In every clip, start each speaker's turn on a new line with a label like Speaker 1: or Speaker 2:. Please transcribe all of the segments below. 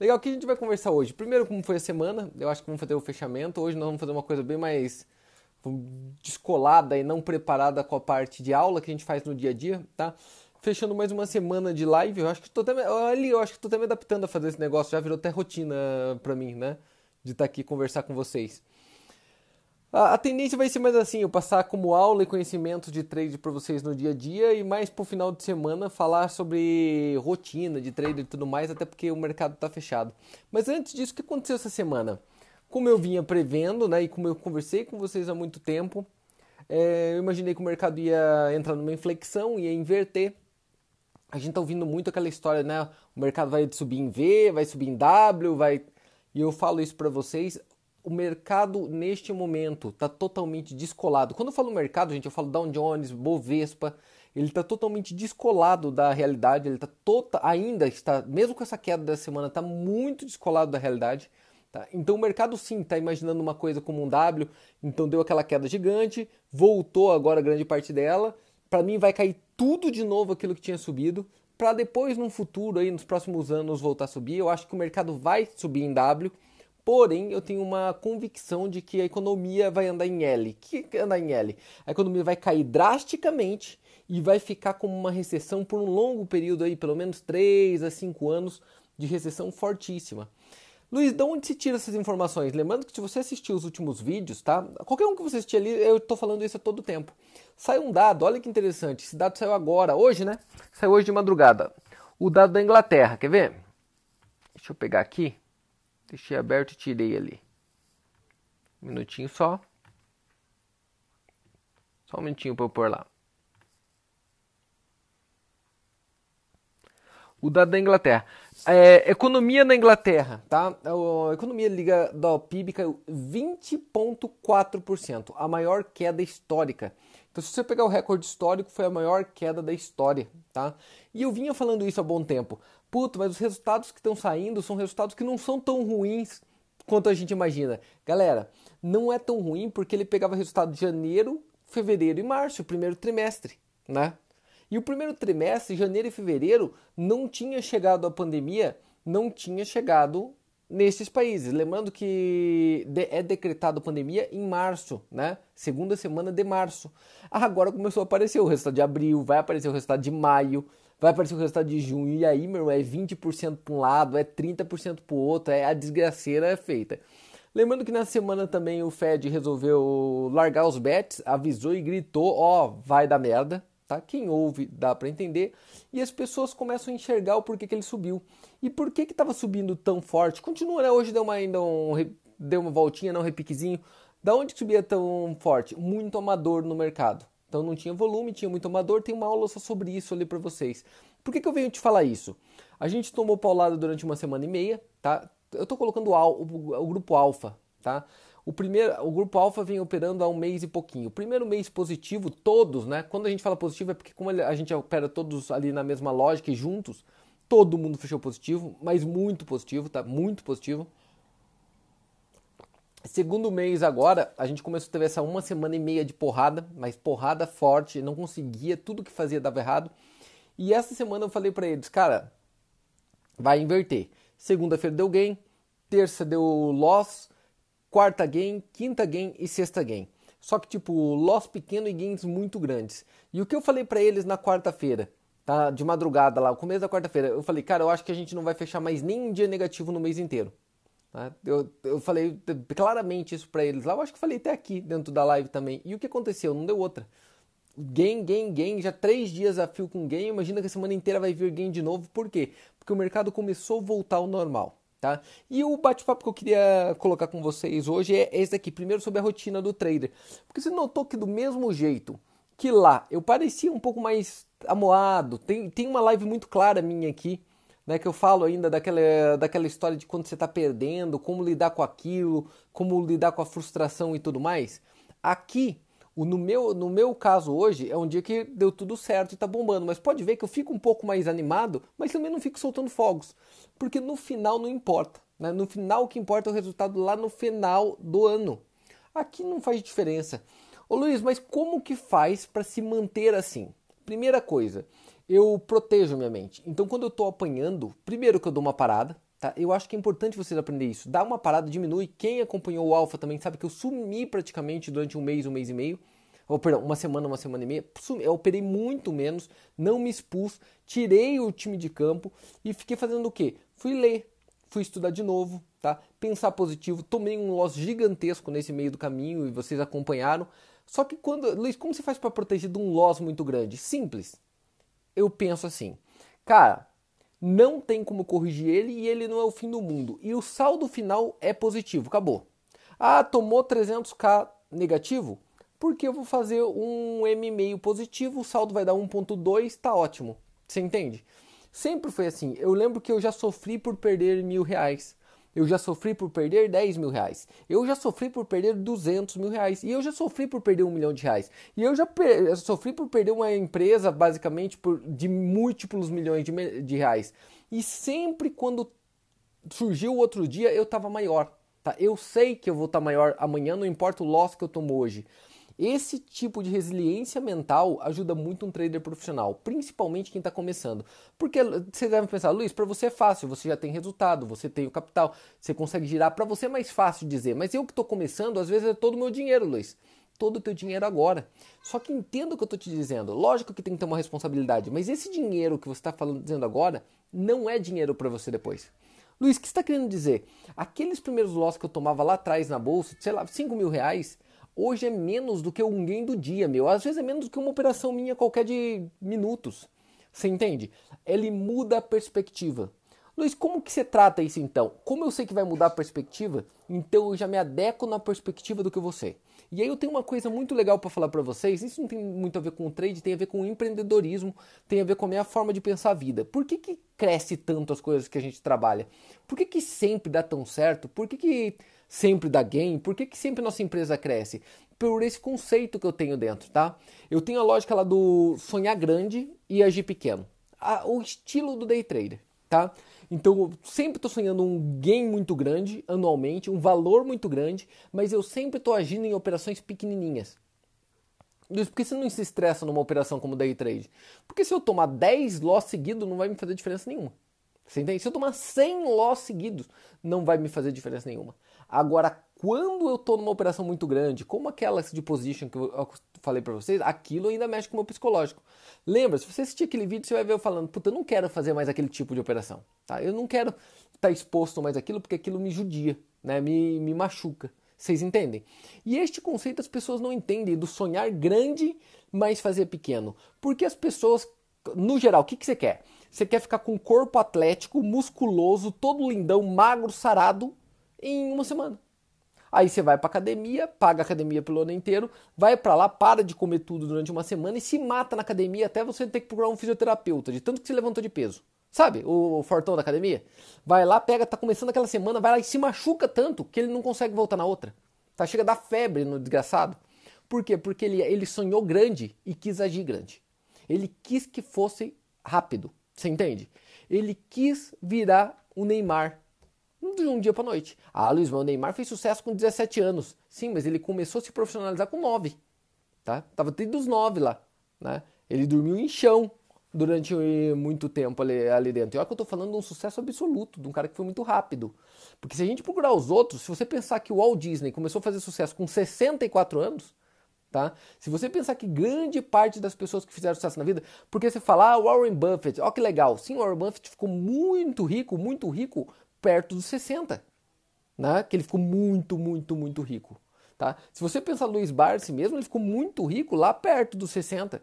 Speaker 1: Legal, o que a gente vai conversar hoje? Primeiro, como foi a semana, eu acho que vamos fazer o fechamento. Hoje nós vamos fazer uma coisa bem mais descolada e não preparada com a parte de aula que a gente faz no dia a dia, tá? Fechando mais uma semana de live, eu acho que tô até, ali, eu acho que tô até me adaptando a fazer esse negócio, já virou até rotina pra mim, né? De estar tá aqui conversar com vocês. A, a, tendência vai ser mais assim, eu passar como aula e conhecimento de trade para vocês no dia a dia e mais pro final de semana falar sobre rotina de trade e tudo mais, até porque o mercado está fechado. Mas antes disso, o que aconteceu essa semana? Como eu vinha prevendo, né, e como eu conversei com vocês há muito tempo, é, eu imaginei que o mercado ia entrar numa inflexão, ia inverter. A gente está ouvindo muito aquela história, né? O mercado vai subir em V, vai subir em W, vai. E eu falo isso para vocês o mercado neste momento está totalmente descolado. Quando eu falo mercado, gente, eu falo Dow Jones, Bovespa, ele está totalmente descolado da realidade, ele está tota, ainda está, mesmo com essa queda da semana, está muito descolado da realidade. Tá? Então o mercado sim está imaginando uma coisa como um W, então deu aquela queda gigante, voltou agora grande parte dela. Para mim vai cair tudo de novo aquilo que tinha subido, para depois no futuro aí nos próximos anos voltar a subir. Eu acho que o mercado vai subir em W Porém, eu tenho uma convicção de que a economia vai andar em L. O que andar em L? A economia vai cair drasticamente e vai ficar como uma recessão por um longo período aí, pelo menos 3 a 5 anos de recessão fortíssima. Luiz, de onde se tira essas informações? Lembrando que se você assistiu os últimos vídeos, tá? Qualquer um que você assistir ali, eu estou falando isso a todo tempo. Sai um dado, olha que interessante. Esse dado saiu agora, hoje, né? Saiu hoje de madrugada. O dado da Inglaterra, quer ver? Deixa eu pegar aqui. Deixei aberto e tirei ali. Um minutinho só. Só um minutinho para eu pôr lá. O dado da Inglaterra. É, economia na Inglaterra, tá? A economia liga do PIB caiu 20,4%, a maior queda histórica. Então, se você pegar o recorde histórico, foi a maior queda da história, tá? E eu vinha falando isso há bom tempo. Puta, mas os resultados que estão saindo são resultados que não são tão ruins quanto a gente imagina. Galera, não é tão ruim porque ele pegava resultado de janeiro, fevereiro e março, o primeiro trimestre, né? E o primeiro trimestre, janeiro e fevereiro, não tinha chegado a pandemia, não tinha chegado nesses países. Lembrando que é decretado a pandemia em março, né? Segunda semana de março. Agora começou a aparecer o resultado de abril, vai aparecer o resultado de maio, vai aparecer o resultado de junho, e aí, meu, é 20% para um lado, é 30% para o outro, é a desgraceira é feita. Lembrando que na semana também o Fed resolveu largar os bets, avisou e gritou, ó, oh, vai dar merda, tá? Quem ouve dá para entender, e as pessoas começam a enxergar o porquê que ele subiu. E por que que estava subindo tão forte? Continua, né? Hoje deu uma ainda um, deu uma voltinha, não um repiquezinho. Da onde subia tão forte? Muito amador no mercado. Então não tinha volume, tinha muito amador. Tem uma aula só sobre isso ali para vocês. Por que, que eu venho te falar isso? A gente tomou paulada durante uma semana e meia, tá? Eu estou colocando o, grupo alfa, tá? O primeiro, o grupo alfa vem operando há um mês e pouquinho. O primeiro mês positivo, todos, né? Quando a gente fala positivo é porque como a gente opera todos ali na mesma lógica e juntos, todo mundo fechou positivo, mas muito positivo, tá? Muito positivo. Segundo mês agora, a gente começou a ter essa uma semana e meia de porrada, mas porrada forte, não conseguia, tudo que fazia dava errado. E essa semana eu falei para eles, cara, vai inverter. Segunda-feira deu gain, terça deu loss, quarta gain, quinta gain e sexta gain. Só que tipo, loss pequeno e gains muito grandes. E o que eu falei para eles na quarta-feira, tá? De madrugada lá, o começo da quarta-feira, eu falei, cara, eu acho que a gente não vai fechar mais nem um dia negativo no mês inteiro. Tá? Eu, eu falei claramente isso para eles lá, eu acho que falei até aqui dentro da live também. E o que aconteceu? Não deu outra. Gain, gain, gain, já três dias a fio com gain, imagina que a semana inteira vai vir gain de novo, por quê? Porque o mercado começou a voltar ao normal. Tá? E o bate-papo que eu queria colocar com vocês hoje é esse aqui, primeiro sobre a rotina do trader. Porque você notou que do mesmo jeito que lá eu parecia um pouco mais amoado, tem, tem uma live muito clara minha aqui, né, que eu falo ainda daquela, daquela história de quando você está perdendo, como lidar com aquilo, como lidar com a frustração e tudo mais. Aqui, no, meu, no meu caso hoje, é um dia que deu tudo certo e está bombando, mas pode ver que eu fico um pouco mais animado, mas também não fico soltando fogos, porque no final não importa. Né? No final o que importa é o resultado lá no final do ano. Aqui não faz diferença. Ô Luiz, mas como que faz para se manter assim? Primeira coisa, eu protejo minha mente. Então, quando eu estou apanhando, primeiro que eu dou uma parada, Tá? Eu acho que é importante vocês aprender isso. Dá uma parada, diminui. Quem acompanhou o Alpha também sabe que eu sumi praticamente durante um mês, um mês e meio. Ou, perdão, uma semana, uma semana e meia. Eu operei muito menos, não me expus, tirei o time de campo e fiquei fazendo o quê? Fui ler, fui estudar de novo, tá? Pensar positivo. Tomei um loss gigantesco nesse meio do caminho e vocês acompanharam. Só que quando. Luiz, como você faz para proteger de um loss muito grande? Simples. Eu penso assim, cara não tem como corrigir ele e ele não é o fim do mundo. E o saldo final é positivo, acabou. Ah, tomou 300k negativo? Porque eu vou fazer um M meio positivo, o saldo vai dar 1.2, tá ótimo. Você entende? Sempre foi assim. Eu lembro que eu já sofri por perder mil reais. Eu já sofri por perder 10 mil reais. Eu já sofri por perder 200 mil reais. E eu já sofri por perder um milhão de reais. E eu já sofri por perder uma empresa, basicamente, por, de múltiplos milhões de, de reais. E sempre quando surgiu o outro dia, eu estava maior. Tá? Eu sei que eu vou estar tá maior amanhã, não importa o loss que eu tomo hoje. Esse tipo de resiliência mental ajuda muito um trader profissional, principalmente quem está começando. Porque você deve pensar, Luiz, para você é fácil, você já tem resultado, você tem o capital, você consegue girar. Para você é mais fácil dizer, mas eu que estou começando, às vezes é todo o meu dinheiro, Luiz. Todo o teu dinheiro agora. Só que entenda o que eu estou te dizendo. Lógico que tem que ter uma responsabilidade, mas esse dinheiro que você está dizendo agora não é dinheiro para você depois. Luiz, o que está querendo dizer? Aqueles primeiros loss que eu tomava lá atrás na bolsa, sei lá, 5 mil reais, hoje é menos do que um gain do dia, meu. Às vezes é menos do que uma operação minha qualquer de minutos. Você entende? Ele muda a perspectiva. Luiz, como que você trata isso então? Como eu sei que vai mudar a perspectiva, então eu já me adequo na perspectiva do que você. E aí eu tenho uma coisa muito legal para falar para vocês. Isso não tem muito a ver com o trade, tem a ver com o empreendedorismo, tem a ver com a minha forma de pensar a vida. Por que, que cresce tanto as coisas que a gente trabalha? Por que, que sempre dá tão certo? Por que, que sempre dá gain? Por que, que sempre nossa empresa cresce? Por esse conceito que eu tenho dentro, tá? Eu tenho a lógica lá do sonhar grande e agir pequeno. o estilo do day trader, tá? Então eu sempre estou sonhando um gain muito grande anualmente, um valor muito grande, mas eu sempre estou agindo em operações pequenininhas. Por que você não se estressa numa operação como day trade? Porque se eu tomar 10 loss seguidos, não vai me fazer diferença nenhuma. Você entende? Se eu tomar 100 loss seguidos, não vai me fazer diferença nenhuma. Agora, quando eu estou numa operação muito grande, como aquela de position que eu falei para vocês, aquilo ainda mexe com o meu psicológico. Lembra, se você assistir aquele vídeo, você vai ver eu falando, puta, eu não quero fazer mais aquele tipo de operação. Tá? Eu não quero estar tá exposto mais aquilo porque aquilo me judia, né? me, me machuca. Vocês entendem? E este conceito as pessoas não entendem do sonhar grande, mas fazer pequeno. Porque as pessoas, no geral, o que, que você quer? Você quer ficar com um corpo atlético, musculoso, todo lindão, magro, sarado, em uma semana. Aí você vai para academia, paga a academia pelo ano inteiro, vai para lá, para de comer tudo durante uma semana e se mata na academia até você ter que procurar um fisioterapeuta, de tanto que você levantou de peso. Sabe, o, fortão da academia? Vai lá, pega, tá começando aquela semana, vai lá e se machuca tanto que ele não consegue voltar na outra. Tá, chega a dar febre no desgraçado. Por quê? Porque ele, ele sonhou grande e quis agir grande. Ele quis que fosse rápido. Você entende? Ele quis virar o Neymar de um dia para noite. Ah, Luiz, mas o Neymar fez sucesso com 17 anos. Sim, mas ele começou a se profissionalizar com 9. Tá? Tava tendo os 9 lá. Né? Ele dormiu em chão durante muito tempo ali, ali dentro. E olha que eu tô falando de um sucesso absoluto, de um cara que foi muito rápido. Porque se a gente procurar os outros, se você pensar que o Walt Disney começou a fazer sucesso com 64 anos, tá? Se você pensar que grande parte das pessoas que fizeram sucesso na vida, porque você fala, ah, Warren Buffett, ó que legal. Sim, Warren Buffett ficou muito rico, muito rico perto dos 60, né? Que ele ficou muito, muito, muito rico, tá? Se você pensar Luiz Barsi mesmo, ele ficou muito rico lá perto dos 60.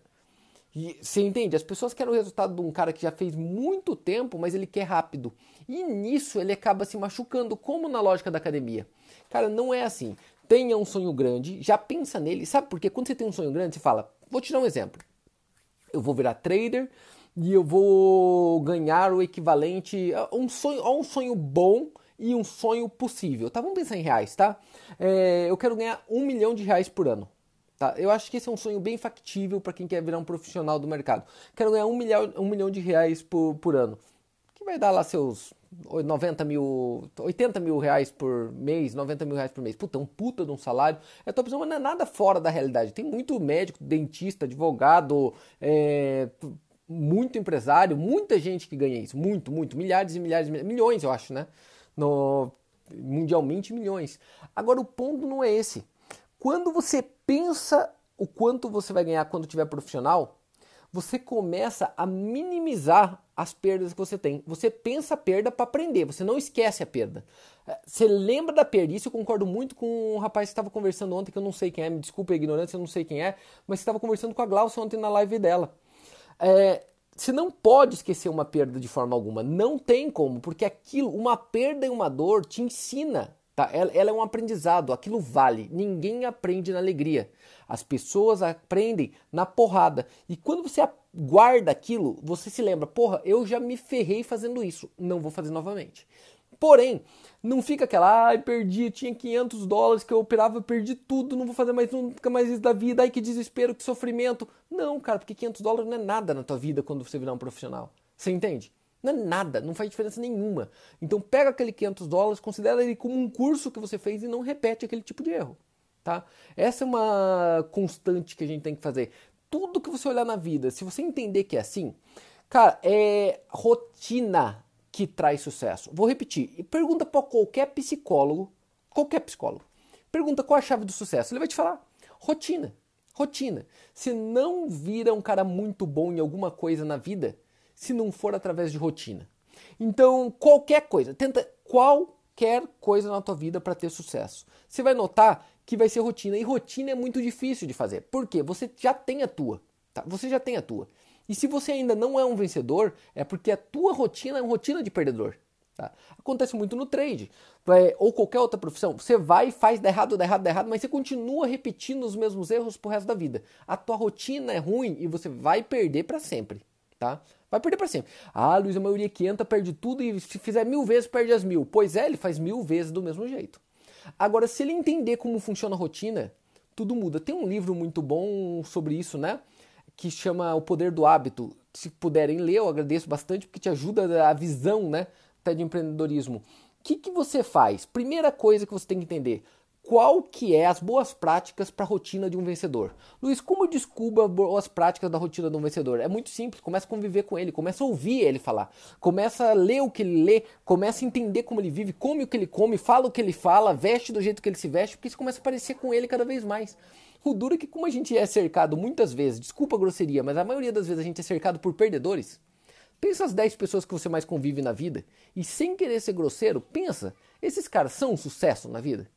Speaker 1: E você entende? As pessoas querem o resultado de um cara que já fez muito tempo, mas ele quer rápido. E nisso ele acaba se machucando, como na lógica da academia. Cara, não é assim. Tenha um sonho grande, já pensa nele. Sabe por quê? Quando você tem um sonho grande, você fala, vou te dar um exemplo. Eu vou virar trader e eu vou ganhar o equivalente a um sonho, a um sonho bom e um sonho possível. Tá? Vamos pensar em reais, tá? É, eu quero ganhar um milhão de reais por ano. Tá? Eu acho que esse é um sonho bem factível para quem quer virar um profissional do mercado. Quero ganhar um milhão, um milhão de reais por, por ano. Que vai dar lá seus 90 mil, 80 mil reais por mês, 90 mil reais por mês. Puta, um puta de um salário. É opção, mas não é nada fora da realidade. Tem muito médico, dentista, advogado, é, muito empresário, muita gente que ganha isso, muito, muito, milhares e milhares, milhões, eu acho, né? No, mundialmente milhões. Agora o ponto não é esse. Quando você pensa o quanto você vai ganhar quando tiver profissional, você começa a minimizar as perdas que você tem. Você pensa a perda para aprender, você não esquece a perda. É, você lembra da perda, isso eu concordo muito com um rapaz que estava conversando ontem, que eu não sei quem é, me desculpa a ignorância, eu não sei quem é, mas estava conversando com a Glaucia ontem na live dela. É, você não pode esquecer uma perda de forma alguma, não tem como, porque aquilo, uma perda e uma dor te ensina Tá? Ela, ela, é um aprendizado, aquilo vale. Ninguém aprende na alegria. As pessoas aprendem na porrada. E quando você guarda aquilo, você se lembra: porra, eu já me ferrei fazendo isso, não vou fazer novamente. Porém, não fica aquela, ai, perdi, tinha 500 dólares que eu operava, perdi tudo, não vou fazer mais nunca mais isso da vida, ai que desespero, que sofrimento. Não, cara, porque 500 dólares não é nada na tua vida quando você virar um profissional. Você entende? Não é nada, não faz diferença nenhuma. Então pega aquele 500 dólares, considera ele como um curso que você fez e não repete aquele tipo de erro. Tá? Essa é uma constante que a gente tem que fazer. Tudo que você olhar na vida, se você entender que é assim, cara, é rotina que traz sucesso. Vou repetir. Pergunta para qualquer psicólogo, qualquer psicólogo. Pergunta qual a chave do sucesso. Ele vai te falar rotina. Rotina. Se não vira um cara muito bom em alguma coisa na vida, se não for através de rotina. Então, qualquer coisa, tenta qualquer coisa na tua vida para ter sucesso. Você vai notar que vai ser rotina e rotina é muito difícil de fazer. Por quê? Você já tem a tua, tá? Você já tem a tua. E se você ainda não é um vencedor, é porque a tua rotina é uma rotina de perdedor. Tá? Acontece muito no trade ou qualquer outra profissão. Você vai faz dá errado, dá errado, dá errado, mas você continua repetindo os mesmos erros pro resto da vida. A tua rotina é ruim e você vai perder para sempre. Tá? Vai perder para sempre. Ah, Luiz, a maioria que entra perde tudo e se fizer mil vezes perde as mil. Pois é, ele faz mil vezes do mesmo jeito. Agora, se ele entender como funciona a rotina, tudo muda. Tem um livro muito bom sobre isso, né? Que chama O Poder do Hábito. Se puderem ler, eu agradeço bastante porque te ajuda a visão, né? Até de empreendedorismo. O que, que você faz? Primeira coisa que você tem que entender: qual que é as boas práticas para a rotina de um vencedor. Luiz, como eu descubro as boas práticas da rotina de um vencedor? É muito simples, começa a conviver com ele, começa a ouvir ele falar, começa a ler o que ele lê, começa a entender como ele vive, come o que ele come, fala o que ele fala, veste do jeito que ele se veste, porque isso começa a parecer com ele cada vez mais. O duro é que como a gente é cercado muitas vezes, desculpa a grosseria, mas a maioria das vezes a gente é cercado por perdedores. Pensa as 10 pessoas que você mais convive na vida e sem querer ser grosseiro, pensa, esses caras são um sucesso na vida?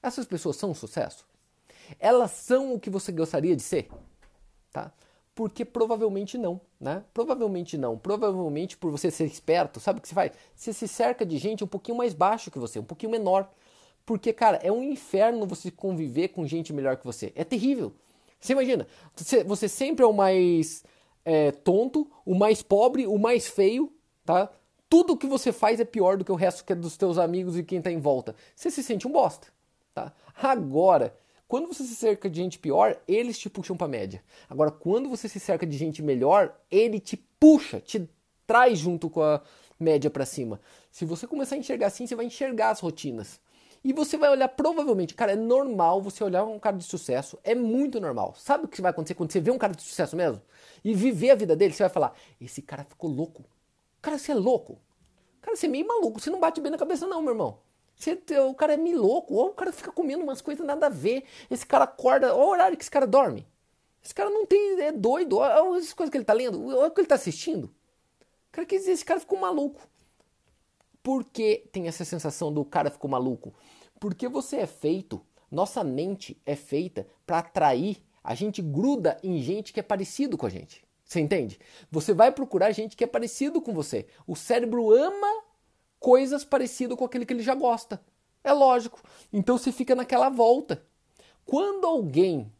Speaker 1: Essas pessoas são um sucesso? Elas são o que você gostaria de ser? Tá? Porque provavelmente não, né? Provavelmente não. Provavelmente por você ser esperto, sabe o que você faz? Você se cerca de gente um pouquinho mais baixo que você, um pouquinho menor. Porque, cara, é um inferno você conviver com gente melhor que você. É terrível. Você imagina, você sempre é o mais é, tonto, o mais pobre, o mais feio, tá? Tudo que você faz é pior do que o resto que é dos teus amigos e quem tá em volta. Você se sente um bosta. Tá? Agora, quando você se cerca de gente pior, eles te puxam para média. Agora, quando você se cerca de gente melhor, ele te puxa, te traz junto com a média para cima. Se você começar a enxergar assim, você vai enxergar as rotinas. E você vai olhar, provavelmente, cara, é normal você olhar um cara de sucesso, é muito normal. Sabe o que vai acontecer quando você vê um cara de sucesso mesmo? E viver a vida dele, você vai falar: esse cara ficou louco. Cara, você é louco. Cara, você é meio maluco, você não bate bem na cabeça, não, meu irmão. Você, o cara é meio louco, ou o cara fica comendo umas coisas nada a ver. Esse cara acorda, olha o horário que esse cara dorme. Esse cara não tem, é doido, olha as coisas que ele tá lendo, olha o que ele tá assistindo. Cara, quer dizer, esse cara ficou maluco. Por que tem essa sensação do cara ficou maluco? Porque você é feito, nossa mente é feita para atrair, a gente gruda em gente que é parecido com a gente. Você entende? Você vai procurar gente que é parecido com você. O cérebro ama coisas parecidas com aquele que ele já gosta. É lógico. Então você fica naquela volta. Quando alguém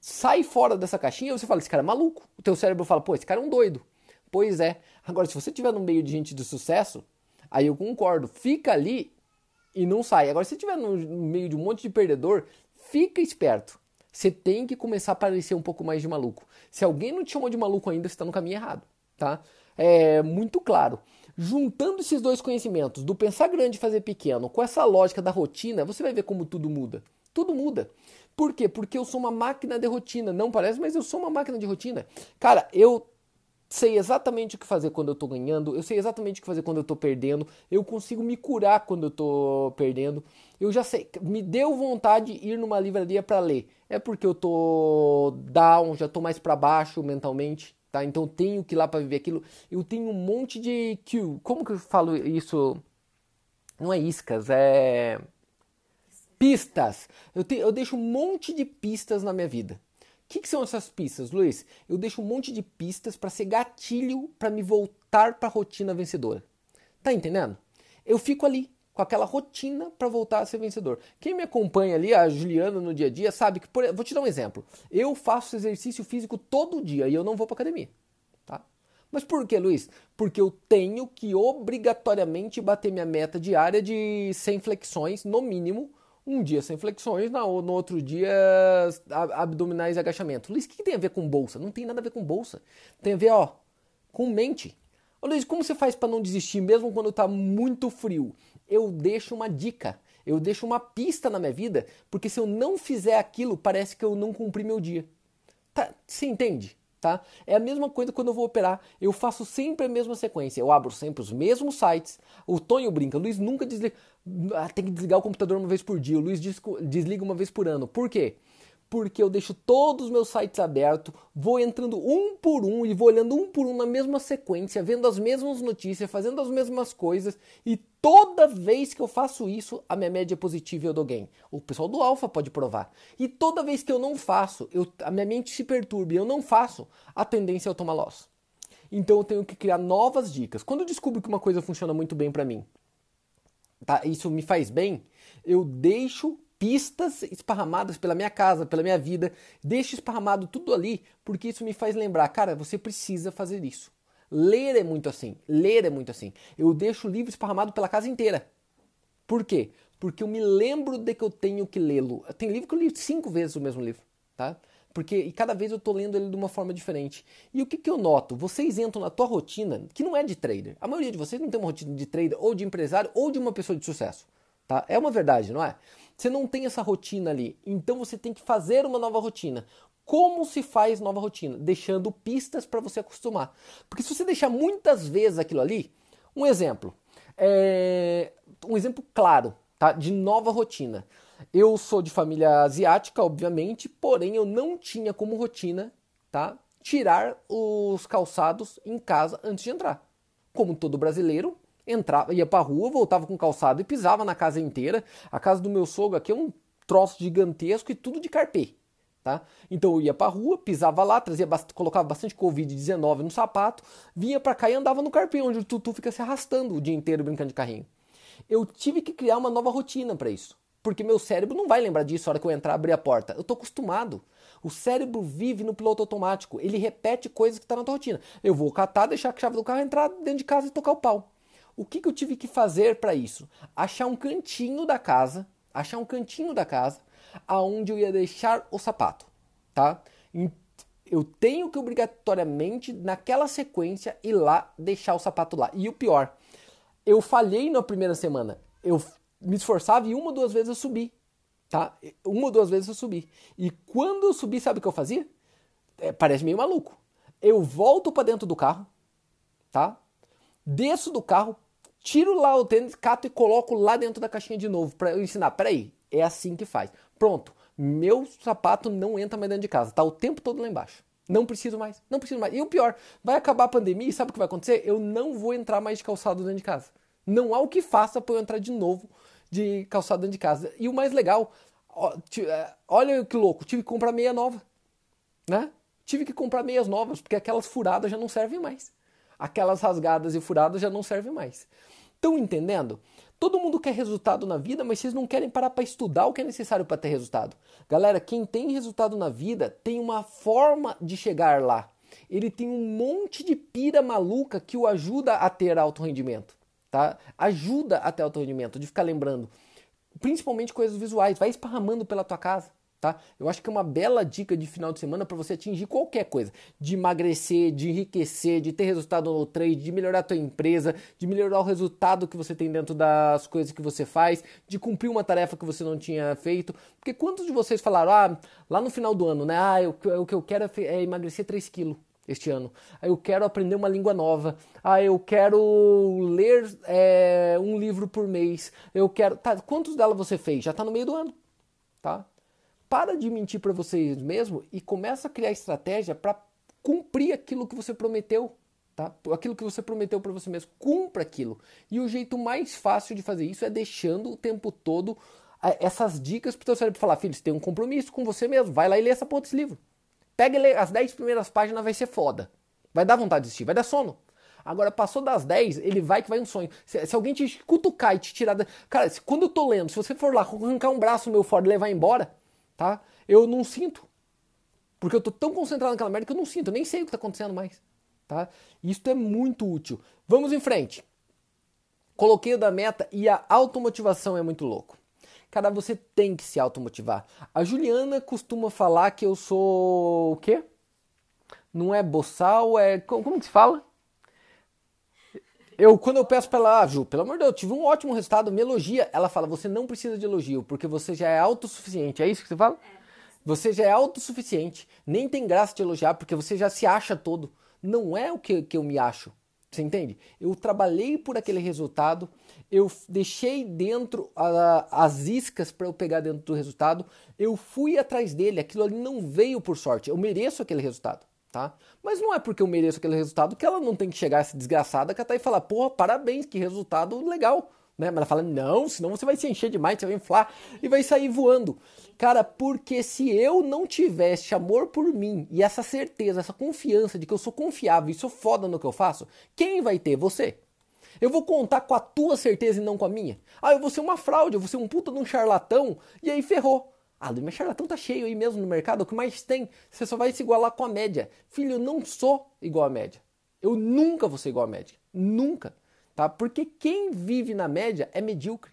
Speaker 1: sai fora dessa caixinha, você fala: esse cara é maluco. O teu cérebro fala: pô, esse cara é um doido. Pois é. Agora, se você estiver no meio de gente de sucesso, aí eu concordo. Fica ali e não sai. Agora, se estiver no meio de um monte de perdedor, fica esperto. Você tem que começar a parecer um pouco mais de maluco. Se alguém não te chamou de maluco ainda, você está no caminho errado, tá? É muito claro. Juntando esses dois conhecimentos, do pensar grande e fazer pequeno, com essa lógica da rotina, você vai ver como tudo muda. Tudo muda. Por quê? Porque eu sou uma máquina de rotina. Não parece, mas eu sou uma máquina de rotina. Cara, eu sei exatamente o que fazer quando eu tô ganhando, eu sei exatamente o que fazer quando eu tô perdendo, eu consigo me curar quando eu tô perdendo. Eu já sei, me deu vontade de ir numa livraria para ler. É porque eu tô down, já tô mais para baixo mentalmente, tá? Então eu tenho que ir lá para viver aquilo. Eu tenho um monte de cue. Como que eu falo isso? Não é iscas, é pistas. Eu, te, eu deixo um monte de pistas na minha vida que, que são essas pistas, Luiz? Eu deixo um monte de pistas para ser gatilho para me voltar para a rotina vencedora. Tá entendendo? Eu fico ali com aquela rotina para voltar a ser vencedor. Quem me acompanha ali, a Juliana no dia a dia, sabe que, por... vou te dar um exemplo. Eu faço exercício físico todo dia e eu não vou para academia, tá? Mas por que, Luiz? Porque eu tenho que obrigatoriamente bater minha meta diária de 100 flexões, no mínimo, um dia sem flexões, no, no outro dia abdominais e agachamento. Luiz, o que tem a ver com bolsa? Não tem nada a ver com bolsa. Tem a ver, ó, com mente. Ô, Luiz, como você faz para não desistir mesmo quando está muito frio? Eu deixo uma dica, eu deixo uma pista na minha vida, porque se eu não fizer aquilo, parece que eu não cumpri meu dia. Tá, você entende? Tá? É a mesma coisa quando eu vou operar. Eu faço sempre a mesma sequência. Eu abro sempre os mesmos sites. O Tonho brinca, Luiz nunca desliga. Ah, tem que desligar o computador uma vez por dia. O Luiz desliga uma vez por ano. Por quê? Porque eu deixo todos os meus sites abertos, vou entrando um por um e vou olhando um por um na mesma sequência, vendo as mesmas notícias, fazendo as mesmas coisas e toda vez que eu faço isso, a minha média é positiva e eu dou gain. O pessoal do Alpha pode provar. E toda vez que eu não faço, eu, a minha mente se perturba e eu não faço, a tendência é eu tomar loss. Então eu tenho que criar novas dicas. Quando eu descubro que uma coisa funciona muito bem para mim, tá? Isso me faz bem, eu deixo pistas esparramadas pela minha casa, pela minha vida, deixo esparramado tudo ali, porque isso me faz lembrar, cara, você precisa fazer isso. Ler é muito assim, ler é muito assim. Eu deixo o livro esparramado pela casa inteira. Por quê? Porque eu me lembro de que eu tenho que lê-lo. Tem livro que eu li cinco vezes o mesmo livro, tá? Porque e cada vez eu estou lendo ele de uma forma diferente. E o que, que eu noto? Vocês entram na tua rotina, que não é de trader. A maioria de vocês não tem uma rotina de trader, ou de empresário, ou de uma pessoa de sucesso. Tá? É uma verdade, não é? Você não tem essa rotina ali. Então você tem que fazer uma nova rotina. Como se faz nova rotina? Deixando pistas para você acostumar. Porque se você deixar muitas vezes aquilo ali, um exemplo, é... um exemplo claro, tá? De nova rotina. Eu sou de família asiática, obviamente, porém eu não tinha como rotina, tá? Tirar os calçados em casa antes de entrar. Como todo brasileiro, entrava, ia pra rua, voltava com calçado e pisava na casa inteira. A casa do meu sogro aqui é um troço gigantesco e tudo de carpê. Tá? Então eu ia pra rua, pisava lá, trazia colocava bastante Covid-19 no sapato, vinha pra cá e andava no carpê, onde o tutu fica se arrastando o dia inteiro brincando de carrinho. Eu tive que criar uma nova rotina para isso. Porque meu cérebro não vai lembrar disso na hora que eu entrar abrir a porta. Eu tô acostumado. O cérebro vive no piloto automático. Ele repete coisas que tá na tua rotina. Eu vou catar, deixar a chave do carro, entrar dentro de casa e tocar o pau. O que, que eu tive que fazer para isso? Achar um cantinho da casa, achar um cantinho da casa aonde eu ia deixar o sapato, tá? Eu tenho que obrigatoriamente naquela sequência ir lá deixar o sapato lá. E o pior, eu falhei na primeira semana. Eu me esforçava e uma ou duas vezes eu subi, tá? Uma ou duas vezes eu subi. E quando eu subi, sabe o que eu fazia? É, parece meio maluco. Eu volto para dentro do carro, tá? Desço do carro, tiro lá o tênis, cato e coloco lá dentro da caixinha de novo para eu ensinar. Peraí, é assim que faz. Pronto, meu sapato não entra mais dentro de casa, tá o tempo todo lá embaixo. Não preciso mais, não preciso mais. E o pior, vai acabar a pandemia e sabe o que vai acontecer? Eu não vou entrar mais de calçado dentro de casa. Não há o que faça para eu entrar de novo de calçado dentro de casa. E o mais legal, é, olha que louco, tive que comprar meia nova, né? Tive que comprar meias novas, porque aquelas furadas já não servem mais. Aquelas rasgadas e furadas já não servem mais. Estão entendendo? Todo mundo quer resultado na vida, mas vocês não querem parar para estudar o que é necessário para ter resultado. Galera, quem tem resultado na vida tem uma forma de chegar lá. Ele tem um monte de pira maluca que o ajuda a ter alto rendimento, tá? Ajuda a ter alto rendimento, de ficar lembrando, principalmente coisas visuais, vai esparramando pela tua casa tá? Eu acho que é uma bela dica de final de semana para você atingir qualquer coisa, de emagrecer, de enriquecer, de ter resultado no trade, de melhorar a tua empresa, de melhorar o resultado que você tem dentro das coisas que você faz, de cumprir uma tarefa que você não tinha feito. Porque quantos de vocês falaram, ah, lá no final do ano, né? Ah, eu, o que eu quero é, é emagrecer 3 quilos. este ano. Ah, eu quero aprender uma língua nova. Ah, eu quero ler é, um livro por mês. Eu quero. Tá, quantos dela você fez? Já está no meio do ano, tá? Para de mentir para vocês mesmo e começa a criar estratégia para cumprir aquilo que você prometeu. Tá? Aquilo que você prometeu para você mesmo, cumpra aquilo. E o jeito mais fácil de fazer isso é deixando o tempo todo essas dicas para o seu cérebro falar, filho, você tem um compromisso com você mesmo, vai lá e lê essa porra desse livro. Pega e lê as 10 primeiras páginas, vai ser foda. Vai dar vontade de assistir, vai dar sono. Agora, passou das 10, ele vai que vai um sonho. Se, se alguém te cutucar e te tirar da... Cara, se, quando eu tô lendo, se você for lá arrancar um braço meu fora e levar embora, tá? Eu não sinto. Porque eu tô tão concentrado naquela merda que eu não sinto, eu nem sei o que tá acontecendo mais. Tá? Isso é muito útil. Vamos em frente. Coloquei o da meta e a automotivação é muito louco. Cara, você tem que se automotivar. A Juliana costuma falar que eu sou o quê? Não é boçal, é. Como, que se fala? Eu, quando eu peço pra ela, ah, Ju, pelo amor de Deus, eu tive um ótimo resultado, me elogia. Ela fala, você não precisa de elogio, porque você já é autossuficiente. É isso que você fala? É. Você já é autossuficiente. Nem tem graça de elogiar, porque você já se acha todo. Não é o que, que eu me acho. Você entende? Eu trabalhei por aquele resultado, eu deixei dentro a, as iscas para eu pegar dentro do resultado, eu fui atrás dele, aquilo ali não veio por sorte, eu mereço aquele resultado, tá? Mas não é porque eu mereço aquele resultado que ela não tem que chegar essa desgraçada tá e falar, porra, parabéns, que resultado legal. Né? Mas ela fala, não, senão você vai se encher demais, você vai inflar e vai sair voando. Cara, porque se eu não tivesse amor por mim e essa certeza, essa confiança de que eu sou confiável e sou foda no que eu faço, quem vai ter? Você. Eu vou contar com a tua certeza e não com a minha. Ah, eu vou ser uma fraude, eu vou ser um puta de um charlatão e aí ferrou. Ah, mas charlatão tá cheio aí mesmo no mercado, o que mais tem? Você só vai se igualar com a média. Filho, eu não sou igual à média. Eu nunca vou ser igual à média. Nunca tá? Porque quem vive na média é medíocre,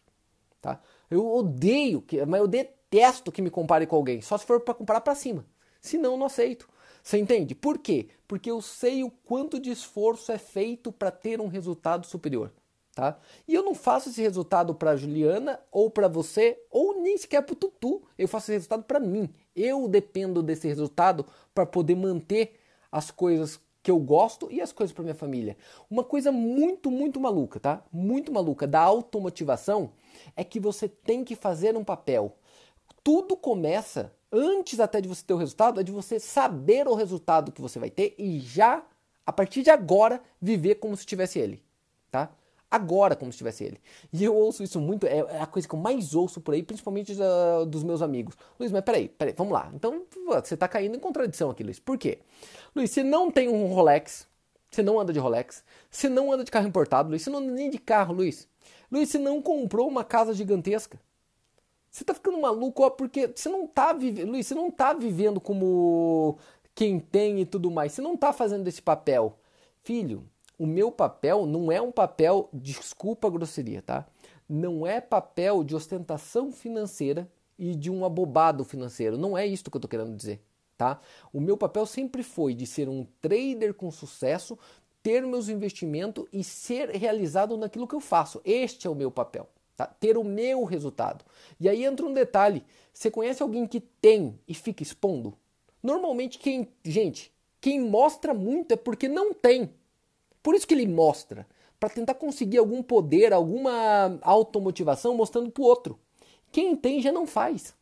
Speaker 1: tá? Eu odeio, mas eu detesto que me compare com alguém, só se for para comparar para cima. Senão, não aceito. Você entende? Por quê? Porque eu sei o quanto de esforço é feito para ter um resultado superior. Tá? E eu não faço esse resultado para Juliana ou para você ou nem sequer para o Tutu. Eu faço esse resultado para mim. Eu dependo desse resultado para poder manter as coisas que eu gosto e as coisas para minha família. Uma coisa muito, muito maluca, tá? Muito maluca da automotivação é que você tem que fazer um papel. Tudo começa antes até de você ter o resultado, é de você saber o resultado que você vai ter e já a partir de agora viver como se tivesse ele, tá? Agora como se tivesse ele. E eu ouço isso muito, é, é a coisa que eu mais ouço por aí, principalmente da, dos meus amigos. Luiz, mas peraí, peraí, vamos lá. Então você está caindo em contradição aqui, Luiz. Por quê? Luiz, você não tem um Rolex, você não anda de Rolex, você não anda de carro importado, Luiz, você não anda nem de carro, Luiz. Luiz, você não comprou uma casa gigantesca. Você tá ficando maluco, ó, porque você não tá vivendo, Luiz, você não tá vivendo como quem tem e tudo mais. Você não tá fazendo esse papel. Filho, o meu papel não é um papel, desculpa a grosseria, tá? Não é papel de ostentação financeira e de um abobado financeiro. Não é isso que eu estou querendo dizer, tá? O meu papel sempre foi de ser um trader com sucesso, ter meus investimentos e ser realizado naquilo que eu faço. Este é o meu papel. Tá? Ter o meu resultado. E aí entra um detalhe: você conhece alguém que tem e fica expondo? Normalmente, quem, gente, quem mostra muito é porque não tem. Por isso que ele mostra, para tentar conseguir algum poder, alguma automotivação mostrando para o outro. Quem tem já não faz.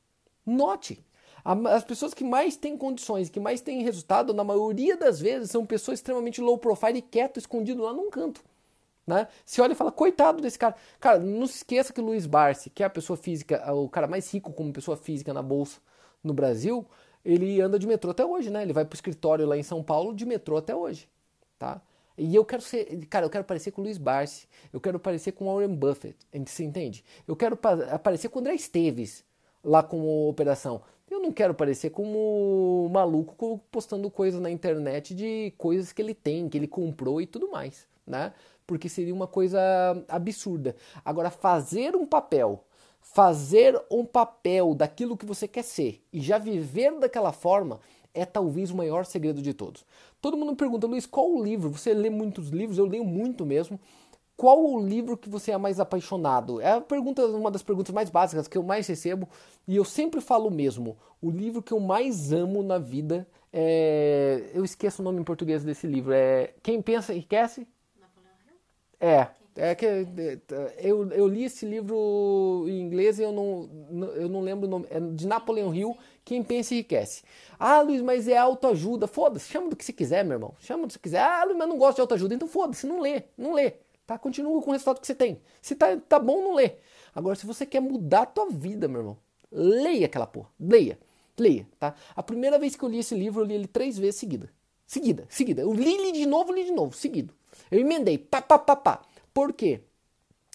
Speaker 1: Note, as pessoas que mais têm condições, que mais têm resultado, na maioria das vezes, são pessoas extremamente low profile e quieto, escondido lá num canto. Né? Se olha e fala, coitado desse cara. Cara, não se esqueça que o Luiz Barsi, que é a pessoa física, o cara mais rico como pessoa física na bolsa no Brasil, ele anda de metrô até hoje, né? Ele vai pro escritório lá em São Paulo de metrô até hoje, tá? E eu quero ser, cara, eu quero parecer com o Luiz Barsi, eu quero parecer com o Warren Buffett, você entende? Eu quero aparecer com o André Esteves lá como operação. Eu não quero parecer como maluco postando coisas na internet de coisas que ele tem, que ele comprou e tudo mais, né? Porque seria uma coisa absurda. Agora, fazer um papel, fazer um papel daquilo que você quer ser e já viver daquela forma é talvez o maior segredo de todos. Todo mundo me pergunta, Luiz, qual o livro? Você lê muitos livros? Eu leio muito mesmo. qual o livro que você é mais apaixonado? É a pergunta, uma das perguntas mais básicas que eu mais recebo e eu sempre falo mesmo. O livro que eu mais amo na vida é. Eu esqueço o nome em português desse livro. É Quem Pensa Enriquece?
Speaker 2: Napoleão Hill?
Speaker 1: É. É que eu, eu li esse livro em inglês e eu não, eu não lembro o nome. É de Napoleão Hill, Quem Pensa Enriquece. Ah, Luiz, mas é autoajuda. Foda-se, chama do que você quiser, meu irmão. Chama do que você quiser. Ah, Luiz, mas não gosto de autoajuda. Então foda-se, não lê, não lê. Tá? Continua com o resultado que você tem. Se tá, tá bom, não lê. Agora, se você quer mudar a tua vida, meu irmão, leia aquela porra. Leia. Leia, tá? A primeira vez que eu li esse livro, eu li ele três vezes seguida. Seguida, seguida. Eu li, li de novo, li de novo, seguido. Eu emendei, pá, pá, pá, pá. Por quê?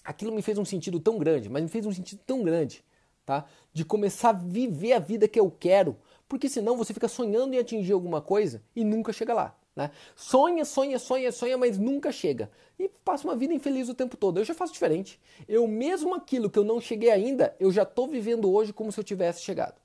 Speaker 1: Aquilo me fez um sentido tão grande, mas me fez um sentido tão grande, tá? De começar a viver a vida que eu quero. Porque senão você fica sonhando em atingir alguma coisa e nunca chega lá. Né? Sonha, sonha, sonha, sonha, mas nunca chega. E passa uma vida infeliz o tempo todo. Eu já faço diferente. Eu mesmo aquilo que eu não cheguei ainda, eu já estou vivendo hoje como se eu tivesse chegado.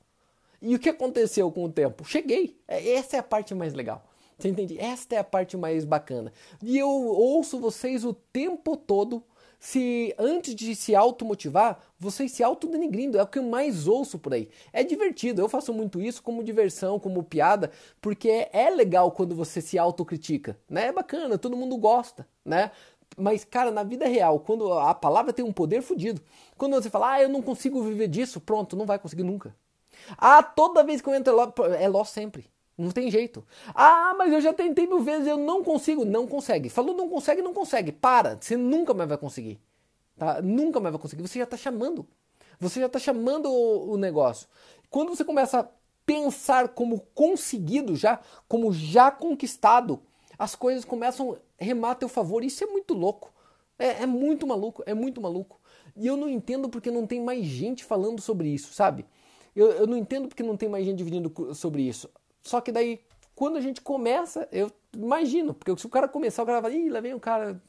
Speaker 1: E o que aconteceu com o tempo? Cheguei. É, essa é a parte mais legal. Você entende? Esta é a parte mais bacana. E eu ouço vocês o tempo todo se antes de se automotivar, vocês se autodenigrindo. É o que eu mais ouço por aí. É divertido. Eu faço muito isso como diversão, como piada, porque é, é legal quando você se autocritica, né? É bacana, todo mundo gosta, né? Mas, cara, na vida real, quando a palavra tem um poder fodido, quando você fala, ah, eu não consigo viver disso, pronto, não vai conseguir nunca. Ah, toda vez que eu entro lá, é ló sempre. Não tem jeito. Ah, mas eu já tentei mil vezes, eu não consigo. Não consegue. Falou não consegue, não consegue. Para. Você nunca mais vai conseguir. Tá? Nunca mais vai conseguir. Você já está chamando. Você já está chamando o, o negócio. Quando você começa a pensar como conseguido já, como já conquistado, as coisas começam a remar a teu favor. Isso é muito louco. É, é muito maluco, é muito maluco. E eu não entendo porque não tem mais gente falando sobre isso, sabe? Eu, eu não entendo porque não tem mais gente dividindo sobre isso. Só que daí, quando a gente começa, eu imagino, porque se o cara começar, o cara vai, ih, lá vem o cara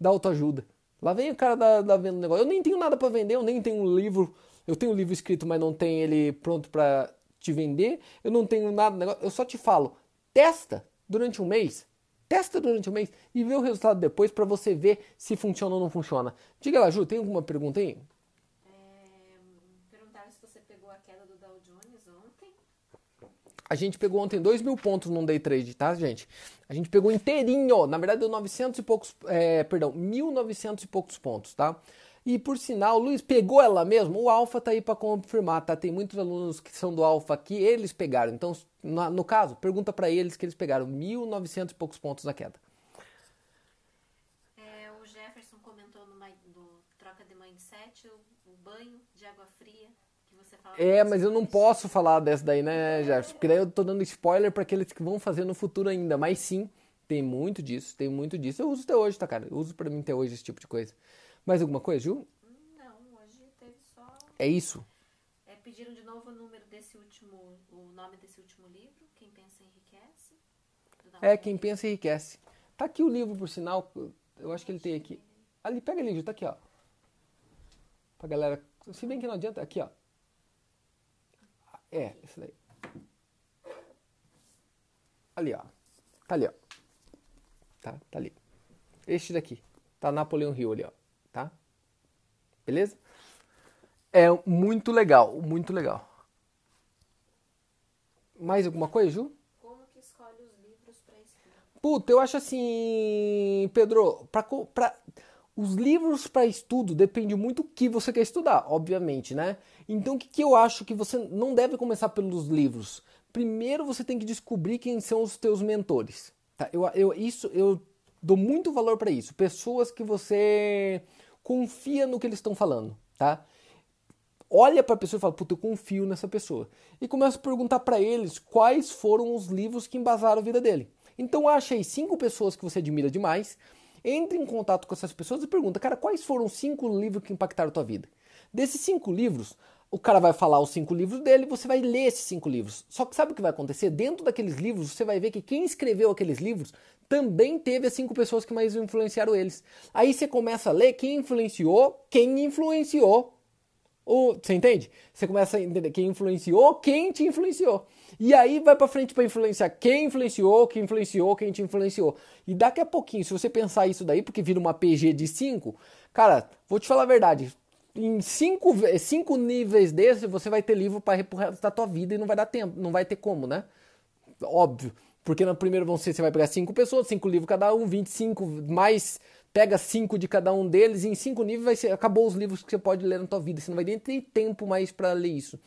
Speaker 1: da autoajuda. Lá vem o cara da, da venda negócio. Eu nem tenho nada para vender, eu nem tenho um livro. Eu tenho um livro escrito, mas não tenho ele pronto para te vender. Eu não tenho nada negócio. Eu só te falo, testa durante um mês. Testa durante um mês e vê o resultado depois para você ver se funciona ou não funciona. Diga lá, Ju, tem alguma pergunta aí? A gente pegou ontem 2 mil pontos num day trade, tá, gente? A gente pegou inteirinho. Na verdade, deu 900 e poucos, é, perdão, 1.900 e poucos pontos, tá? E por sinal, Luiz, pegou ela mesmo? O Alfa tá aí para confirmar, tá? Tem muitos alunos que são do Alfa que eles pegaram. Então, no, no caso, pergunta para eles que eles pegaram 1.900 e poucos pontos na queda.
Speaker 2: É, o Jefferson comentou no, no troca de mindset, o, o banho de água fria
Speaker 1: é, mas eu não posso falar dessa daí, né, Jefferson? Porque daí eu tô dando spoiler para aqueles que vão fazer no futuro ainda. Mas sim, tem muito disso, tem muito disso. Eu uso até hoje, tá, cara? Eu uso para mim até hoje esse tipo de coisa. Mais alguma coisa, Ju?
Speaker 2: Não, hoje teve só.
Speaker 1: É isso.
Speaker 2: É, pediram de novo o número desse último, o nome desse último livro, Quem Pensa Enriquece.
Speaker 1: É, Quem Pensa Enriquece. Tá aqui o livro, por sinal. Eu acho que ele tem aqui. Ali, pega ali, Ju, tá aqui, ó. Pra galera. Se bem que não adianta, aqui, ó. É, esse daí. Ali, ó. Tá ali, ó. Tá, tá ali. Este daqui. Tá Napoleão Hill ali, ó. Tá? Beleza? É muito legal, muito legal. Mais alguma coisa, Ju?
Speaker 2: Como que escolhe os livros pra estudo?
Speaker 1: Puta, eu acho assim, Pedro, pra, pra, os livros para estudo depende muito do que você quer estudar, obviamente, né? Então o que, que eu acho que você não deve começar pelos livros? Primeiro você tem que descobrir quem são os teus mentores. Tá? Eu, eu, isso, eu dou muito valor para isso. Pessoas que você confia no que eles estão falando, tá? Olha para a pessoa e fala, puta, eu confio nessa pessoa. E começa a perguntar para eles quais foram os livros que embasaram a vida dele. Então acha aí cinco pessoas que você admira demais, entre em contato com essas pessoas e pergunta, cara, quais foram os cinco livros que impactaram a tua vida? Desses cinco livros, o cara vai falar os cinco livros dele, você vai ler esses cinco livros. Só que sabe o que vai acontecer? Dentro daqueles livros, você vai ver que quem escreveu aqueles livros também teve as cinco pessoas que mais influenciaram eles. Aí você começa a ler quem influenciou, quem influenciou Ou, você entende? Você começa a entender quem influenciou, quem te influenciou. E aí vai para frente para influenciar quem influenciou, quem influenciou, quem te influenciou. E daqui a pouquinho, se você pensar isso daí, porque vira uma PG de 5, cara, vou te falar a verdade. Em cinco, cinco níveis desse, você vai ter livro para resto da tua vida e não vai dar tempo, não vai ter como, né? Óbvio. Porque no primeiro vão ser, você vai pegar cinco pessoas, cinco livros cada um, 25 mais pega cinco de cada um deles e em cinco níveis vai ser, acabou os livros que você pode ler na tua vida. Você não vai nem ter tempo mais para ler isso.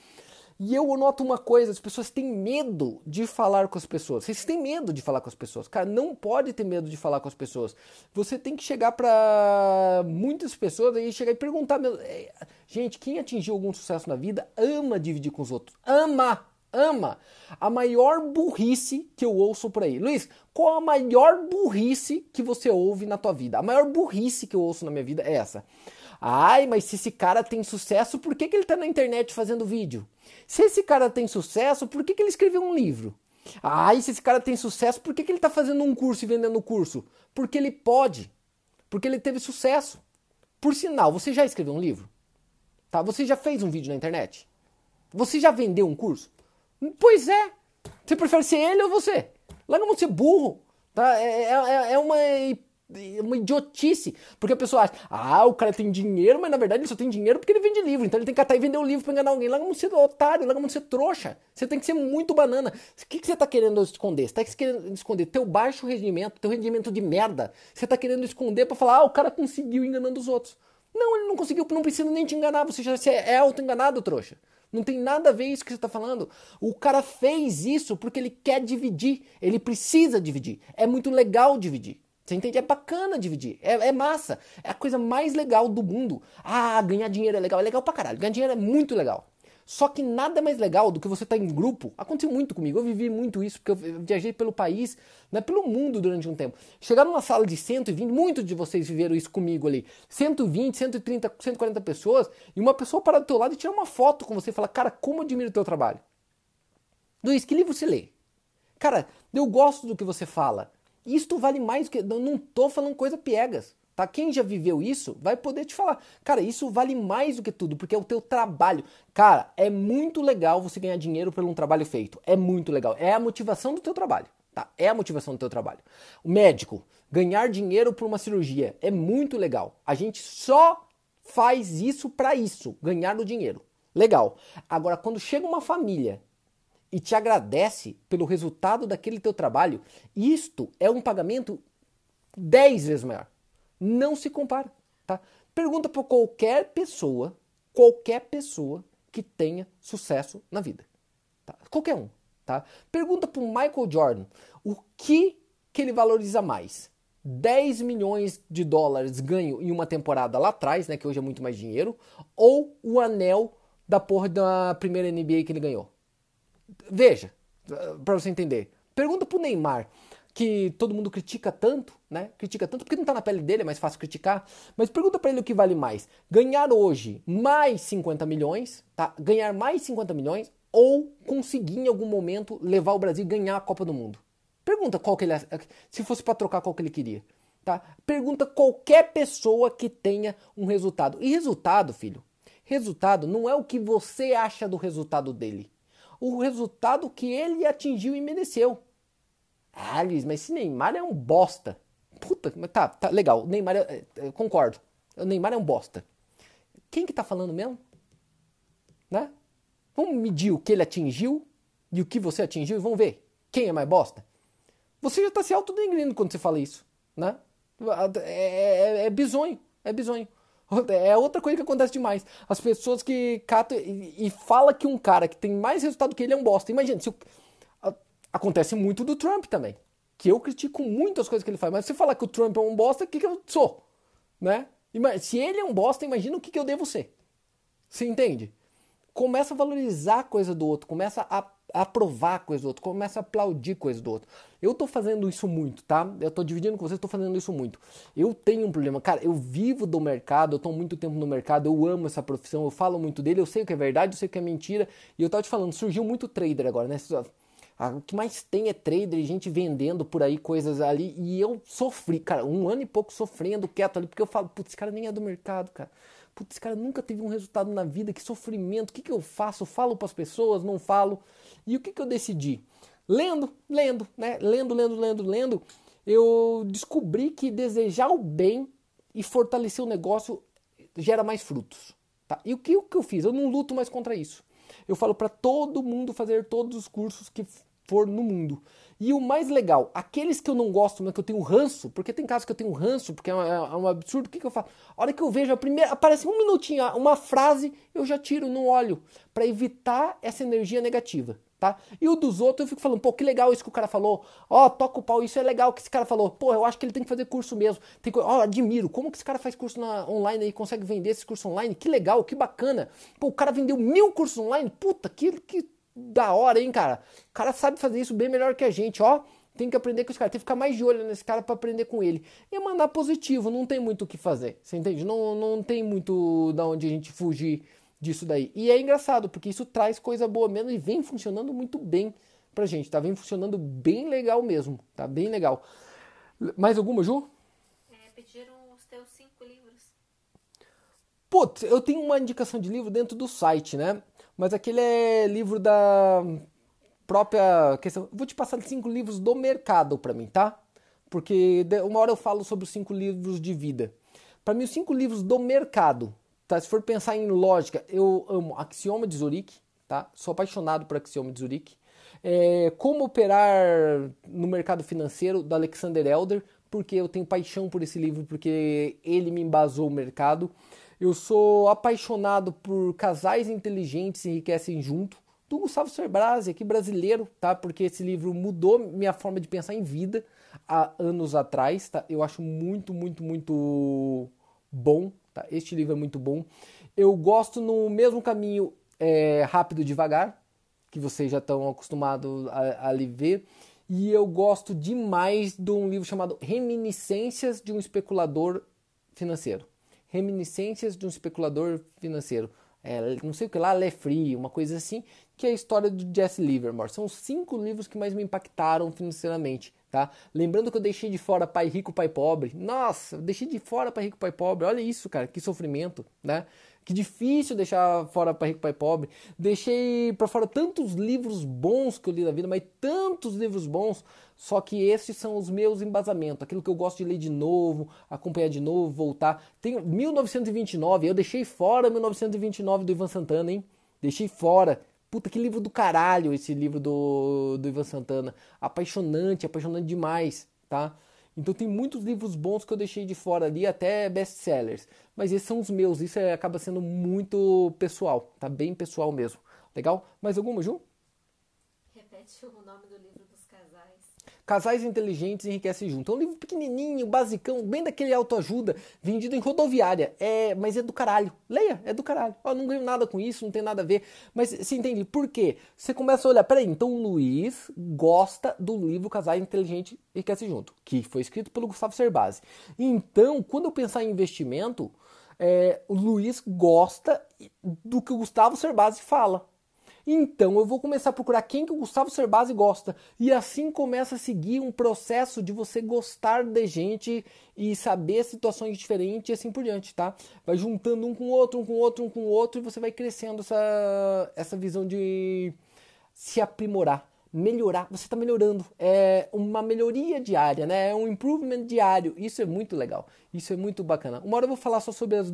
Speaker 1: E eu noto uma coisa, as pessoas têm medo de falar com as pessoas. Vocês têm medo de falar com as pessoas. Cara, não pode ter medo de falar com as pessoas. Você tem que chegar para muitas pessoas e chegar e perguntar, é, gente, quem atingiu algum sucesso na vida ama dividir com os outros. Ama! ama a maior burrice que eu ouço por aí. Luiz, qual a maior burrice que você ouve na tua vida? A maior burrice que eu ouço na minha vida é essa. Ai, mas se esse cara tem sucesso, por que, que ele tá na internet fazendo vídeo? Se esse cara tem sucesso, por que, que ele escreveu um livro? Ai, se esse cara tem sucesso, por que, que ele tá fazendo um curso e vendendo curso? Porque ele pode. Porque ele teve sucesso. Por sinal, você já escreveu um livro? Tá? Você já fez um vídeo na internet? Você já vendeu um curso? Pois é. Você prefere ser ele ou você? Larga de ser burro. Tá? É, é, é, é uma, uma idiotice. Porque a pessoa acha, ah, o cara tem dinheiro, mas na verdade ele só tem dinheiro porque ele vende livro. Então ele tem que catar e vender o livro pra enganar alguém. Larga de ser otário, larga de ser trouxa. Você tem que ser muito banana. O que, que você tá querendo esconder? Você tá querendo esconder teu baixo rendimento, teu rendimento de merda. Você tá querendo esconder pra falar, ah, o cara conseguiu enganando os outros. Não, ele não conseguiu, não precisa nem te enganar. Você já é auto-enganado, trouxa. Não tem nada a ver isso que você está falando. O cara fez isso porque ele quer dividir. Ele precisa dividir. É muito legal dividir. Você entende? É bacana dividir. É, é, massa. É a coisa mais legal do mundo. Ah, ganhar dinheiro é legal. É legal pra caralho. Ganhar dinheiro é muito legal. Só que nada mais legal do que você estar tá em grupo. Aconteceu muito comigo, eu vivi muito isso, porque eu viajei pelo país, né, pelo mundo durante um tempo. Chegar numa sala de 120, muitos de vocês viveram isso comigo ali. 120, 130, 140 pessoas, e uma pessoa parar do teu lado e tirar uma foto com você e falar, cara, como eu admiro o teu trabalho. Luiz, que livro você lê? Cara, eu gosto do que você fala. Isto vale mais que. Eu não tô falando coisa piegas. Tá? Quem já viveu isso vai poder te falar. Cara, isso vale mais do que tudo, porque é o teu trabalho. Cara, é muito legal você ganhar dinheiro por um trabalho feito. É muito legal. É a motivação do teu trabalho. Tá? É a motivação do teu trabalho. O médico, ganhar dinheiro por uma cirurgia é muito legal. A gente só faz isso para isso, ganhar o dinheiro. Legal. Agora, quando chega uma família e te agradece pelo resultado daquele teu trabalho, isto é um pagamento 10 vezes maior. Não se compara, tá? Pergunta para qualquer pessoa, qualquer pessoa que tenha sucesso na vida. Tá? Qualquer um, tá? Pergunta para o Michael Jordan o que, que ele valoriza mais. 10 milhões de dólares ganho em uma temporada lá atrás, né, que hoje é muito mais dinheiro, ou o anel da porra da primeira NBA que ele ganhou. Veja, para você entender. Pergunta pro Neymar que todo mundo critica tanto, né? Critica tanto porque não tá na pele dele, é mais fácil criticar. Mas pergunta para ele o que vale mais: ganhar hoje mais 50 milhões, tá? Ganhar mais 50 milhões ou conseguir em algum momento levar o Brasil a ganhar a Copa do Mundo. Pergunta qual que ele se fosse para trocar qual que ele queria, tá? Pergunta qualquer pessoa que tenha um resultado. E resultado, filho, resultado não é o que você acha do resultado dele. O resultado que ele atingiu e mereceu. Ah, Luiz, mas esse Neymar é um bosta. Puta, tá, tá legal. O Neymar, é, é, eu concordo. O Neymar é um bosta. Quem que tá falando mesmo? Né? Vamos medir o que ele atingiu e o que você atingiu e vamos ver quem é mais bosta. Você já está se autodengrando quando você fala isso, né? É, é, é bizonho, é bizonho. É outra coisa que acontece demais. As pessoas que catam e, e falam que um cara que tem mais resultado que ele é um bosta. Imagina, se o, Acontece muito do Trump também. Que eu critico muitas coisas que ele faz. Mas se falar que o Trump é um bosta, o que, que eu sou? Né? Se ele é um bosta, imagina o que, que eu devo ser. Você entende? Começa a valorizar a coisa do outro, começa a, a aprovar a coisa do outro, começa a aplaudir coisa do outro. Eu tô fazendo isso muito, tá? Eu tô dividindo com vocês, tô fazendo isso muito. Eu tenho um problema, cara, eu vivo do mercado, eu tô muito tempo no mercado, eu amo essa profissão, eu falo muito dele, eu sei o que é verdade, eu sei o que é mentira. E eu tava te falando, surgiu muito trader agora, né? O que mais tem é trader, gente vendendo por aí coisas ali. E eu sofri, cara, um ano e pouco sofrendo quieto ali, porque eu falo, putz, esse cara nem é do mercado, cara. Putz, esse cara nunca teve um resultado na vida, que sofrimento. O que, que eu faço? Falo para as pessoas, não falo. E o que, que eu decidi? Lendo, lendo, né? Lendo, lendo, lendo, lendo. Eu descobri que desejar o bem e fortalecer o negócio gera mais frutos. Tá? E o que, o que eu fiz? Eu não luto mais contra isso. Eu falo para todo mundo fazer todos os cursos que for no mundo. E o mais legal, aqueles que eu não gosto, mas que eu tenho ranço, porque tem casos que eu tenho ranço, porque é um, é um absurdo, o que, que eu faço? A hora que eu vejo a primeira, aparece um minutinho, uma frase, eu já tiro, não olho, para evitar essa energia negativa tá? E o dos outros eu fico falando, pô, que legal isso que o cara falou. Ó, oh, toca o pau, isso é legal que esse cara falou. Pô, eu acho que ele tem que fazer curso mesmo. Tem ó, oh, admiro, como que esse cara faz curso na, online e consegue vender esse curso online? Que legal, que bacana. Pô, o cara vendeu mil cursos online, puta, que, que da hora, hein, cara? O cara sabe fazer isso bem melhor que a gente, ó. Tem que aprender com esse cara, tem que ficar mais de olho nesse cara para aprender com ele. E mandar positivo, não tem muito o que fazer, você entende? Não, não tem muito da onde a gente fugir disso daí. E é engraçado, porque isso traz coisa boa mesmo e vem funcionando muito bem pra gente, tá? Vem funcionando bem legal mesmo, tá? Bem legal. Mais alguma,
Speaker 2: Ju? É, pediram os teus cinco livros.
Speaker 1: Putz, eu tenho uma indicação de livro dentro do site, né? Mas aquele é livro da própria questão. Vou te passar cinco livros do mercado para mim, tá? Porque uma hora eu falo sobre os cinco livros de vida. Para mim, os cinco livros do mercado Tá? Se for pensar em lógica, eu amo Axioma de Zurique, tá? Sou apaixonado por Axioma de Zurique. É, como operar no mercado financeiro da Alexander Elder, porque eu tenho paixão por esse livro, porque ele me embasou o mercado. Eu sou apaixonado por casais inteligentes e enriquecem junto, do Gustavo Cerbasi, aqui brasileiro, tá? Porque esse livro mudou minha forma de pensar em vida há anos atrás, tá? Eu acho muito, muito, muito bom Tá? Este livro é muito bom. Eu gosto no mesmo caminho é, Rápido Devagar, que vocês já estão acostumados a, a ver. E eu gosto demais de um livro chamado Reminiscências de um Especulador Financeiro. Reminiscências de um Especulador Financeiro. É, não sei o que lá, Le Free, uma coisa assim, que é a história do Jesse Livermore. São os cinco livros que mais me impactaram financeiramente tá? Lembrando que eu deixei de fora pai rico, pai pobre. Nossa, deixei de fora pai rico, pai pobre. Olha isso, cara, que sofrimento, né? Que difícil deixar fora pai rico, pai pobre. Deixei para fora tantos livros bons que eu li na vida, mas tantos livros bons. Só que esses são os meus embasamentos, aquilo que eu gosto de ler de novo, acompanhar de novo, voltar. Tem 1929, eu deixei fora 1929 do Ivan Santana, hein? Deixei fora. Puta, que livro do caralho esse livro do, do Ivan Santana. Apaixonante, apaixonante demais, tá? Então tem muitos livros bons que eu deixei de fora ali, até best-sellers. Mas esses são os meus, isso é, acaba sendo muito pessoal, tá? Bem pessoal mesmo. Legal? Mais alguma, Ju?
Speaker 2: Repete o nome do livro
Speaker 1: Casais Inteligentes Enriquecem Junto. É um livro pequenininho, basicão, bem daquele autoajuda, vendido em rodoviária. É, mas é do caralho. Leia, é do caralho. Ó, não ganho nada com isso, não tem nada a ver. Mas você entende por quê? Você começa a olhar, peraí, então o Luiz gosta do livro Casais Inteligentes Enriquecem Junto, que foi escrito pelo Gustavo Cerbasi. Então, quando eu pensar em investimento, é, o Luiz gosta do que o Gustavo Cerbasi fala. Então eu vou começar a procurar quem que o Gustavo Cerbasi gosta. E assim começa a seguir um processo de você gostar de gente e saber situações diferentes e assim por diante, tá? Vai juntando um com o outro, um com o outro, um com o outro e você vai crescendo essa, essa visão de se aprimorar, melhorar. Você está melhorando. É uma melhoria diária, né? É um improvement diário. Isso é muito legal. Isso é muito bacana. Uma hora eu vou falar só sobre as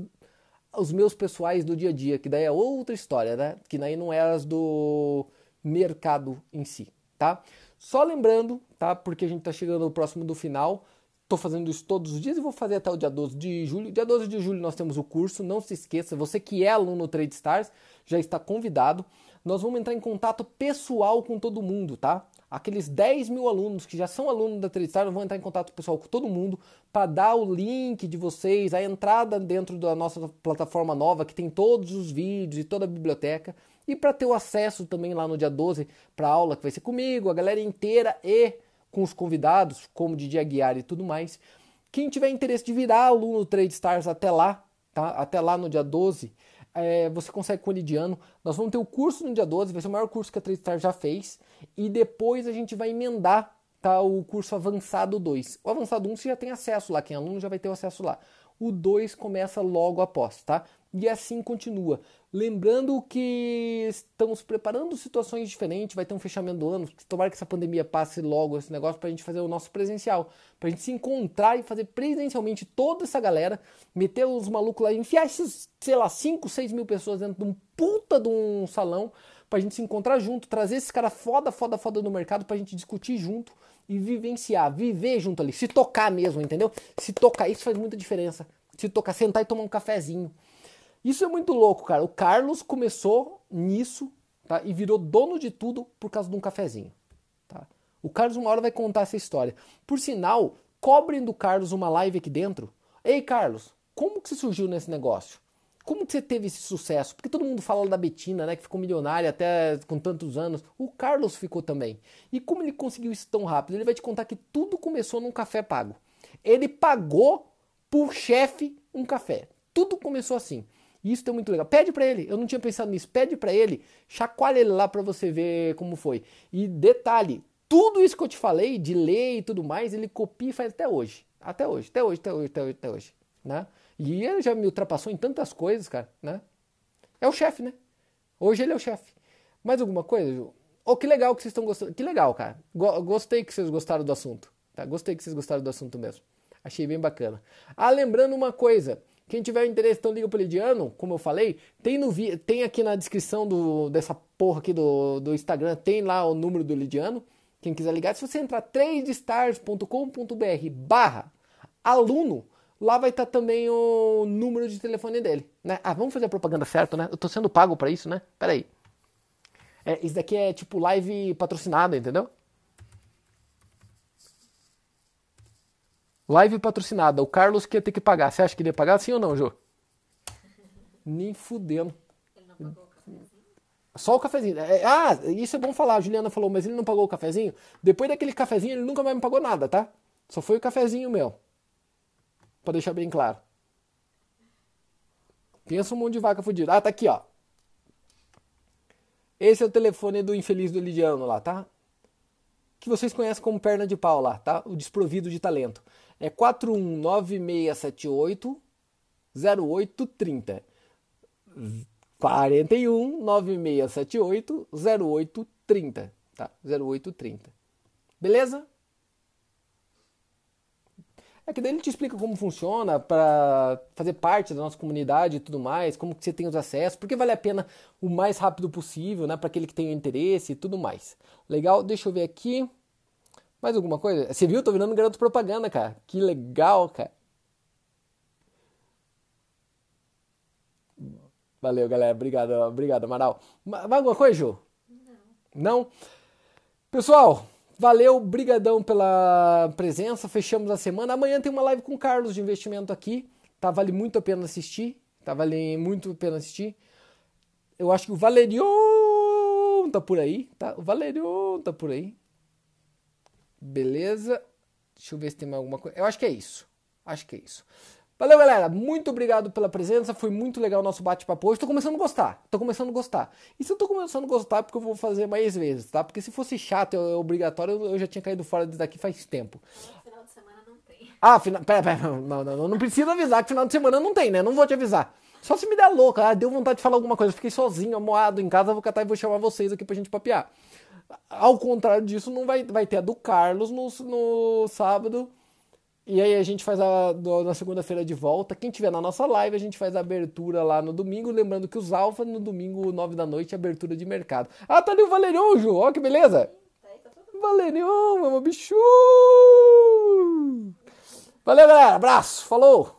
Speaker 1: os meus pessoais do dia a dia, que daí é outra história, né? Que daí não é as do mercado em si, tá? Só lembrando, tá? Porque a gente tá chegando próximo do final. Tô fazendo isso todos os dias e vou fazer até o dia 12 de julho. Dia 12 de julho nós temos o curso, não se esqueça, você que é aluno no Trade Stars já está convidado. Nós vamos entrar em contato pessoal com todo mundo, tá? Aqueles 10 mil alunos que já são alunos da Tristar vão entrar em contato pessoal com todo mundo para dar o link de vocês, a entrada dentro da nossa plataforma nova que tem todos os vídeos e toda a biblioteca e para ter o acesso também lá no dia 12 para a aula que vai ser comigo, a galera inteira e com os convidados, como Didi Aguiar e tudo mais. Quem tiver interesse de virar aluno Trade Stars até lá, tá? Até lá no dia 12, é, você consegue com o. Nós vamos ter o curso no dia 12, vai ser o maior curso que a Tradestar já fez. E depois a gente vai emendar tá, o curso Avançado 2. O Avançado 1 você já tem acesso lá, quem é aluno já vai ter acesso lá. O 2 começa logo após, tá? E assim continua. Lembrando que estamos preparando situações diferentes, vai ter um fechamento do ano, tomara que essa pandemia passe logo esse negócio para a gente fazer o nosso presencial, para a gente se encontrar e fazer presencialmente toda essa galera, meter os malucos lá, enfiar esses, sei lá, 5, 6 mil pessoas dentro de um puta de um salão, para a gente se encontrar junto, trazer esses caras foda, foda, foda do mercado para a gente discutir junto e vivenciar, viver junto ali, se tocar mesmo, entendeu? Se tocar, isso faz muita diferença. Se tocar, sentar e tomar um cafezinho isso é muito louco, cara. O Carlos começou nisso tá? e virou dono de tudo por causa de um cafezinho. Tá? O Carlos uma hora vai contar essa história. Por sinal, cobrem do Carlos uma live aqui dentro. Ei, Carlos, como que você surgiu nesse negócio? Como que você teve esse sucesso? Porque todo mundo fala da Betina, né, que ficou milionária até com tantos anos. O Carlos ficou também. E como ele conseguiu isso tão rápido? Ele vai te contar que tudo começou num café pago. Ele pagou por chefe um café. Tudo começou assim. Isso é muito legal. Pede para ele, eu não tinha pensado nisso. Pede para ele, chacoalha ele lá para você ver como foi. E detalhe, tudo isso que eu te falei de ler e tudo mais, ele copia e faz até hoje. Até hoje, até hoje, até hoje, até hoje, até hoje, né? E ele já me ultrapassou em tantas coisas, cara, né? É o chefe, né? Hoje ele é o chefe. Mais alguma coisa, Ju? Oh, que legal que vocês estão gostando. Que legal, cara. Gostei que vocês gostaram do assunto. Tá? Gostei que vocês gostaram do assunto mesmo. Achei bem bacana. Ah, lembrando uma coisa. Quem tiver interesse, então liga pro Lidiano, como eu falei, tem, no, tem aqui na descrição do, dessa porra aqui do, do Instagram, tem lá o número do Lidiano. Quem quiser ligar, se você entrar tradestars.com.br barra aluno, lá vai estar tá também o número de telefone dele. Né? Ah, vamos fazer a propaganda certa, né? Eu tô sendo pago para isso, né? Pera aí. É, isso daqui é tipo live patrocinada, entendeu? Live patrocinada. O Carlos que ia ter que pagar. Você acha que ele ia pagar sim ou não, Jô? Nem fudendo. Ele não pagou o cafezinho? Só o cafezinho. É, ah, isso é bom falar. A Juliana falou, mas ele não pagou o cafezinho? Depois daquele cafezinho, ele nunca mais me pagou nada, tá? Só foi o cafezinho meu. Pra deixar bem claro. Pensa um monte de vaca fudida. Ah, tá aqui, ó. Esse é o telefone do infeliz do Lidiano lá, tá? Que vocês conhecem como perna de pau lá, tá? O desprovido de talento é 419678 0830. 41 9678 0830, tá? 0830. Beleza? É que daí ele te explica como funciona para fazer parte da nossa comunidade e tudo mais, como que você tem os acessos, porque vale a pena o mais rápido possível, né, para aquele que tem interesse e tudo mais. Legal? Deixa eu ver aqui. Mais alguma coisa? Você viu? Tô virando garoto propaganda, cara. Que legal, cara. Valeu, galera. Obrigado, obrigado, Amaral. Mais alguma coisa, Ju? Não. Não? Pessoal, valeu, brigadão pela presença. Fechamos a semana. Amanhã tem uma live com o Carlos de investimento aqui. Tá, vale muito a pena assistir. Tá, vale muito a pena assistir. Eu acho que o Valerion tá por aí, tá? O Valerion tá por aí. Beleza? Deixa eu ver se tem mais alguma coisa. Eu acho que é isso. Acho que é isso. Valeu, galera. Muito obrigado pela presença. Foi muito legal o nosso bate-papo hoje. Tô começando a gostar. Tô começando a gostar. E se eu tô começando a gostar, é porque eu vou fazer mais vezes, tá? Porque se fosse chato, é obrigatório, eu já tinha caído fora daqui faz tempo.
Speaker 2: Final de semana não tem.
Speaker 1: Ah, final. Pera, pera. Não, não, não, não precisa avisar que final de semana não tem, né? Não vou te avisar. Só se me der louca. Ah, deu vontade de falar alguma coisa. fiquei sozinho, amoado em casa. Vou catar e vou chamar vocês aqui pra gente papear. Ao contrário disso, não vai, vai ter a do Carlos no, no sábado. E aí a gente faz a do, na segunda-feira de volta. Quem tiver na nossa live, a gente faz a abertura lá no domingo. Lembrando que os alfa no domingo, 9 da noite, abertura de mercado. Ah, tá ali o Valerion, Ju. Ó, que beleza. Valerion, meu bicho. Valeu, galera. Abraço. Falou.